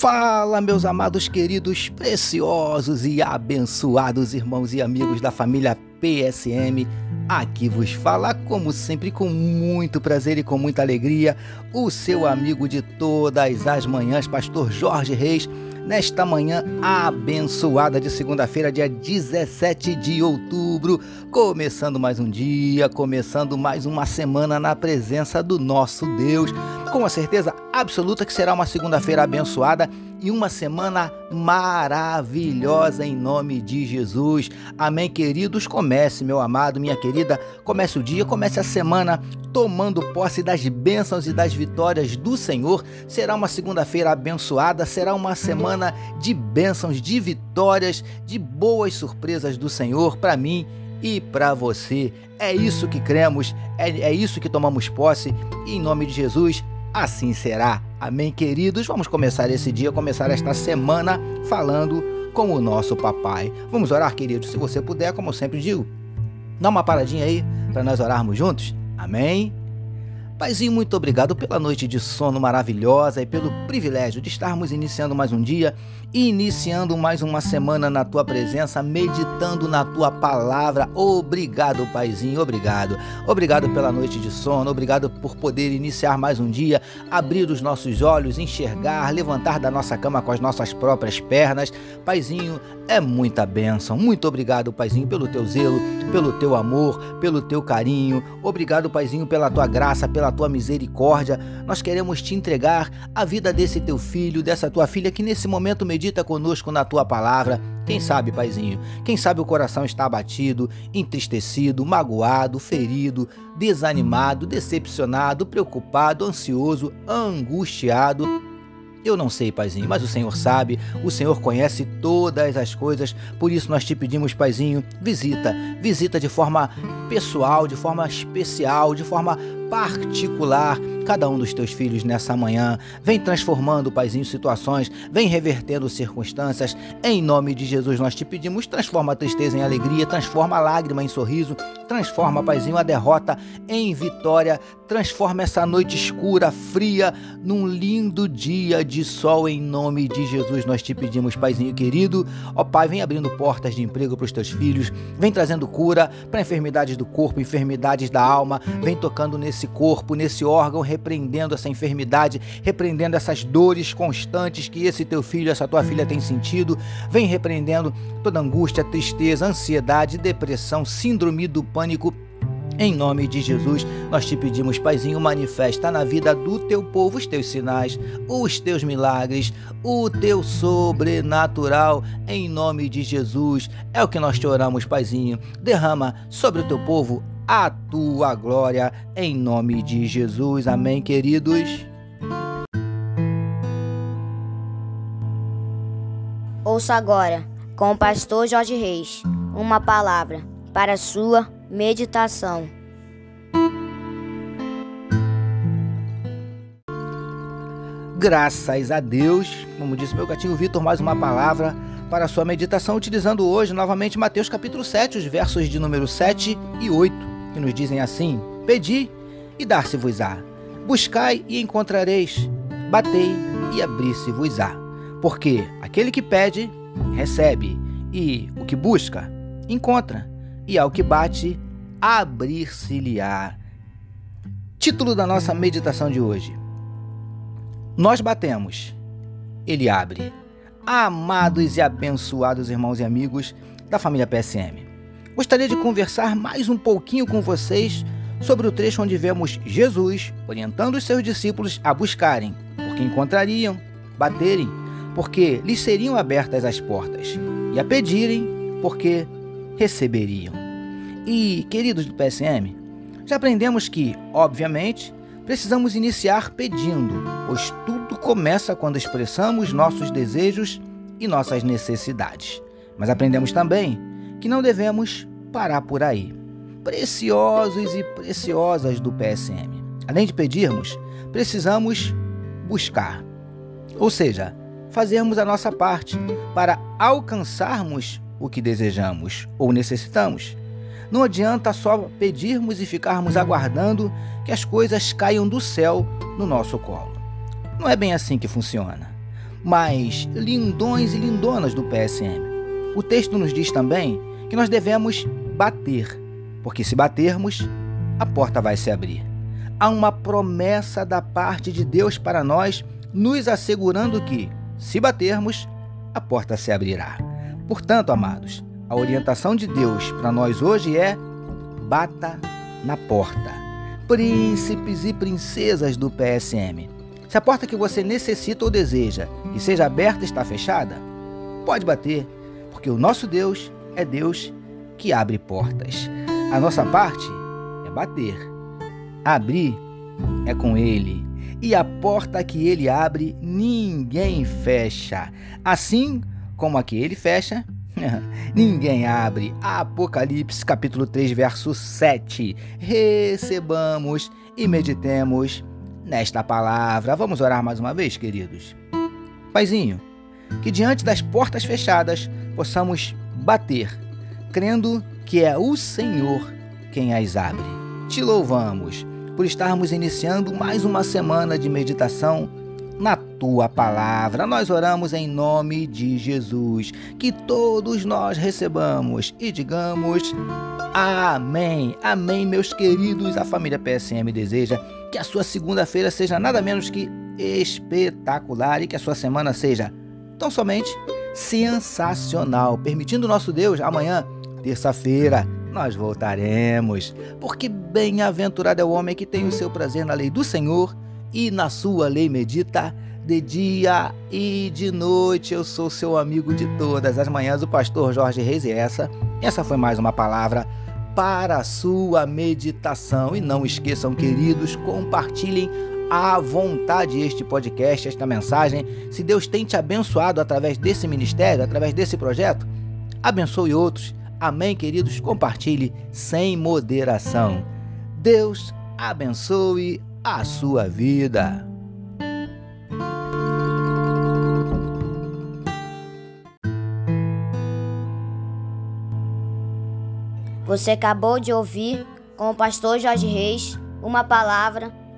Fala, meus amados, queridos, preciosos e abençoados irmãos e amigos da família PSM. Aqui vos fala, como sempre, com muito prazer e com muita alegria, o seu amigo de todas as manhãs, Pastor Jorge Reis nesta manhã abençoada de segunda-feira, dia 17 de outubro. Começando mais um dia, começando mais uma semana na presença do nosso Deus. Com a certeza absoluta que será uma segunda-feira abençoada e uma semana maravilhosa em nome de Jesus. Amém, queridos? Comece, meu amado, minha querida, comece o dia, comece a semana tomando posse das bênçãos e das vitórias do Senhor. Será uma segunda-feira abençoada, será uma semana de bênçãos, de vitórias, de boas surpresas do Senhor para mim e para você. É isso que cremos, é, é isso que tomamos posse e em nome de Jesus assim será. Amém, queridos? Vamos começar esse dia, começar esta semana falando com o nosso papai. Vamos orar, queridos? Se você puder, como eu sempre digo, dá uma paradinha aí para nós orarmos juntos. Amém? Paizinho, muito obrigado pela noite de sono maravilhosa e pelo privilégio de estarmos iniciando mais um dia iniciando mais uma semana na tua presença, meditando na tua palavra. Obrigado, Paizinho, obrigado. Obrigado pela noite de sono, obrigado por poder iniciar mais um dia, abrir os nossos olhos, enxergar, levantar da nossa cama com as nossas próprias pernas. Paizinho, é muita bênção. Muito obrigado, Paizinho, pelo teu zelo, pelo teu amor, pelo teu carinho. Obrigado, Paizinho, pela tua graça, pela pela tua misericórdia, nós queremos te entregar a vida desse teu filho, dessa tua filha que nesse momento medita conosco na tua palavra. Quem sabe, paizinho? Quem sabe o coração está abatido, entristecido, magoado, ferido, desanimado, decepcionado, preocupado, ansioso, angustiado? Eu não sei, Paizinho, mas o Senhor sabe, o Senhor conhece todas as coisas, por isso nós te pedimos, Paizinho, visita, visita de forma pessoal, de forma especial, de forma particular cada um dos teus filhos nessa manhã. Vem transformando, Paizinho, situações, vem revertendo circunstâncias. Em nome de Jesus nós te pedimos, transforma a tristeza em alegria, transforma a lágrima em sorriso, transforma, Paizinho, a derrota em vitória, transforma essa noite escura, fria, num lindo dia de sol em nome de Jesus. Nós te pedimos, Paizinho querido, ó Pai, vem abrindo portas de emprego para os teus filhos, vem trazendo cura para enfermidades do corpo, enfermidades da alma, vem tocando nesse corpo, nesse órgão, repreendendo essa enfermidade, repreendendo essas dores constantes que esse teu filho, essa tua filha tem sentido, vem repreendendo toda angústia, tristeza, ansiedade, depressão, síndrome do pânico em nome de Jesus, nós te pedimos, Paizinho, manifesta na vida do teu povo os teus sinais, os teus milagres, o teu sobrenatural. Em nome de Jesus, é o que nós te oramos, Paizinho. Derrama sobre o teu povo a tua glória, em nome de Jesus. Amém, queridos. Ouça agora, com o pastor Jorge Reis, uma palavra para a sua Meditação. Graças a Deus, como disse meu gatinho Vitor, mais uma palavra para a sua meditação, utilizando hoje novamente Mateus capítulo 7, os versos de número 7 e 8, que nos dizem assim: Pedi e dar-se-vos-á, buscai e encontrareis, batei e abrir-se-vos-á. Porque aquele que pede, recebe, e o que busca, encontra. E ao que bate, abrir-se-lhe-á. Título da nossa meditação de hoje: Nós batemos, ele abre. Amados e abençoados irmãos e amigos da família PSM, gostaria de conversar mais um pouquinho com vocês sobre o trecho onde vemos Jesus orientando os seus discípulos a buscarem, porque encontrariam, baterem, porque lhes seriam abertas as portas, e a pedirem, porque receberiam. E, queridos do PSM, já aprendemos que, obviamente, precisamos iniciar pedindo, pois tudo começa quando expressamos nossos desejos e nossas necessidades. Mas aprendemos também que não devemos parar por aí. Preciosos e preciosas do PSM. Além de pedirmos, precisamos buscar. Ou seja, fazermos a nossa parte para alcançarmos o que desejamos ou necessitamos. Não adianta só pedirmos e ficarmos aguardando que as coisas caiam do céu no nosso colo. Não é bem assim que funciona. mais lindões e lindonas do PSM. O texto nos diz também que nós devemos bater, porque se batermos, a porta vai se abrir. Há uma promessa da parte de Deus para nós, nos assegurando que, se batermos, a porta se abrirá. Portanto, amados, a orientação de Deus para nós hoje é: bata na porta. Príncipes e princesas do PSM. Se a porta que você necessita ou deseja que seja aberta está fechada, pode bater, porque o nosso Deus é Deus que abre portas. A nossa parte é bater. Abrir é com Ele. E a porta que Ele abre, ninguém fecha. Assim como a que Ele fecha, Ninguém abre. Apocalipse capítulo 3, verso 7. Recebamos e meditemos nesta palavra. Vamos orar mais uma vez, queridos. Paizinho, que diante das portas fechadas possamos bater, crendo que é o Senhor quem as abre. Te louvamos por estarmos iniciando mais uma semana de meditação na tua palavra. Nós oramos em nome de Jesus. Que todos nós recebamos e digamos amém. Amém, meus queridos. A família PSM deseja que a sua segunda-feira seja nada menos que espetacular e que a sua semana seja tão somente sensacional. Permitindo nosso Deus, amanhã, terça-feira, nós voltaremos. Porque bem-aventurado é o homem que tem o seu prazer na lei do Senhor e na sua lei medita de dia e de noite. Eu sou seu amigo de todas as manhãs, o pastor Jorge Reis, e essa, essa foi mais uma palavra para a sua meditação. E não esqueçam, queridos, compartilhem à vontade este podcast, esta mensagem. Se Deus tem te abençoado através desse ministério, através desse projeto, abençoe outros. Amém, queridos? Compartilhe sem moderação. Deus abençoe a sua vida. Você acabou de ouvir com o pastor Jorge Reis uma palavra